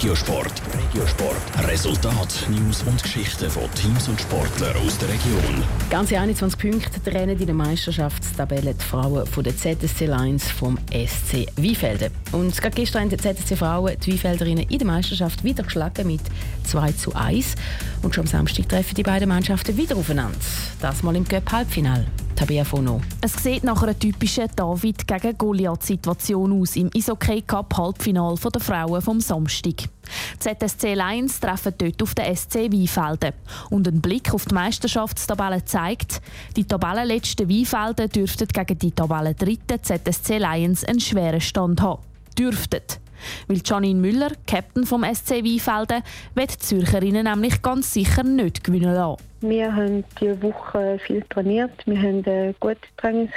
Regiosport. Regiosport. Resultat, News und Geschichten von Teams und Sportlern aus der Region. Ganze 21 Punkte trennen in der Meisterschaftstabelle die Frauen von der ZSC Lions vom SC Wiefelden. Und gerade gestern haben die ZSC Frauen die Wiefelderinnen in der Meisterschaft wieder geschlagen mit 2 zu 1. Und schon am Samstag treffen die beiden Mannschaften wieder aufeinander. Das mal im Cup-Halbfinale. Tabea Fono. Es sieht nach einer typischen David gegen Goliath-Situation aus im Isokay Cup Halbfinal der Frauen vom Samstag. ZSC Lions treffen dort auf den SC Weinfelden. Und ein Blick auf die Meisterschaftstabelle zeigt, die Tabellenletzten Weinfelden dürften gegen die Tabellendritten ZSC Lions einen schweren Stand haben. Dürften. Weil Janine Müller, Captain vom SC Weinfelden, wird die Zürcherinnen nämlich ganz sicher nicht gewinnen lassen. Wir haben diese Woche viel trainiert. Wir haben gute Trainings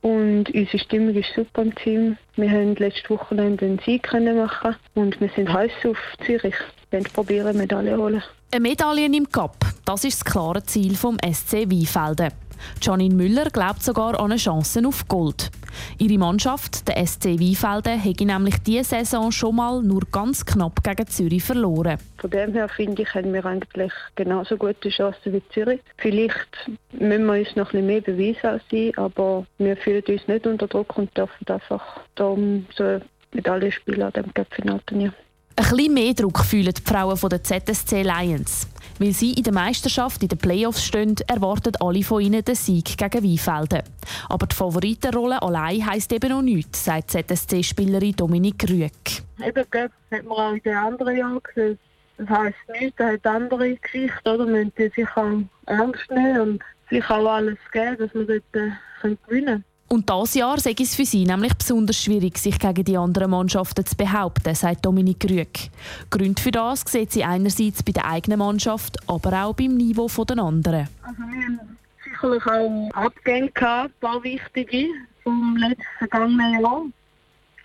und unsere Stimmung ist super im Team. Wir haben letzte Woche einen Sieg machen und wir sind heiß auf Zürich. Wir wollen probieren, Medaille holen. Eine Medaille im Cup, das ist das klare Ziel vom SC Weinfelden. Janine Müller glaubt sogar an eine Chance auf Gold. Ihre Mannschaft, der SC Weinfelden, hätte nämlich diese Saison schon mal nur ganz knapp gegen Zürich verloren. Von dem her finde ich, haben wir eigentlich genauso gute Chancen wie Zürich. Vielleicht müssen wir uns noch ein bisschen mehr beweisen als sie, aber wir fühlen uns nicht unter Druck und dürfen einfach darum so Medaille spielen an dem Cup-Finalturnier. Ein bisschen mehr Druck fühlen die Frauen der ZSC Lions. Weil sie in der Meisterschaft in den Playoffs stehen, erwarten alle von ihnen den Sieg gegen Weinfelden. Aber die Favoritenrolle allein heisst eben noch nichts, sagt ZSC-Spielerin Dominik Rüegg. Eben, das hat man auch in den anderen Jahren gesehen. Das heisst nichts, das hat andere Geschichten, oder? Man müssen sich auch ernst nehmen und sich auch alles geben, dass man dort äh, gewinnen kann. Und dieses Jahr sei es für sie nämlich besonders schwierig, sich gegen die anderen Mannschaften zu behaupten, sagt Dominik Rüegg. Grund für das sieht sie einerseits bei der eigenen Mannschaft, aber auch beim Niveau der anderen. Also wir haben sicherlich auch Abgänge gehabt, ein paar wichtige vom letzten vergangenen Jahr.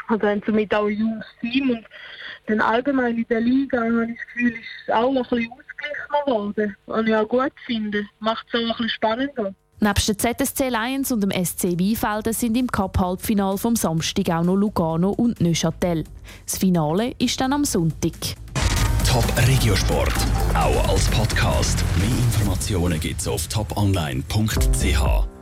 Also haben somit auch ein junges Team und dann allgemein in der Liga habe ich das Gefühl, ist es auch ein bisschen ausgeglichener geworden, was ich auch gut finde. Macht es auch ein bisschen spannender. Neben der ZSC Lions und dem SC Weinfelden sind im Cup-Halbfinal vom Samstag auch noch Lugano und Neuchâtel. Das Finale ist dann am Sonntag. Top Regiosport, auch als Podcast. Mehr Informationen gibt's auf toponline.ch.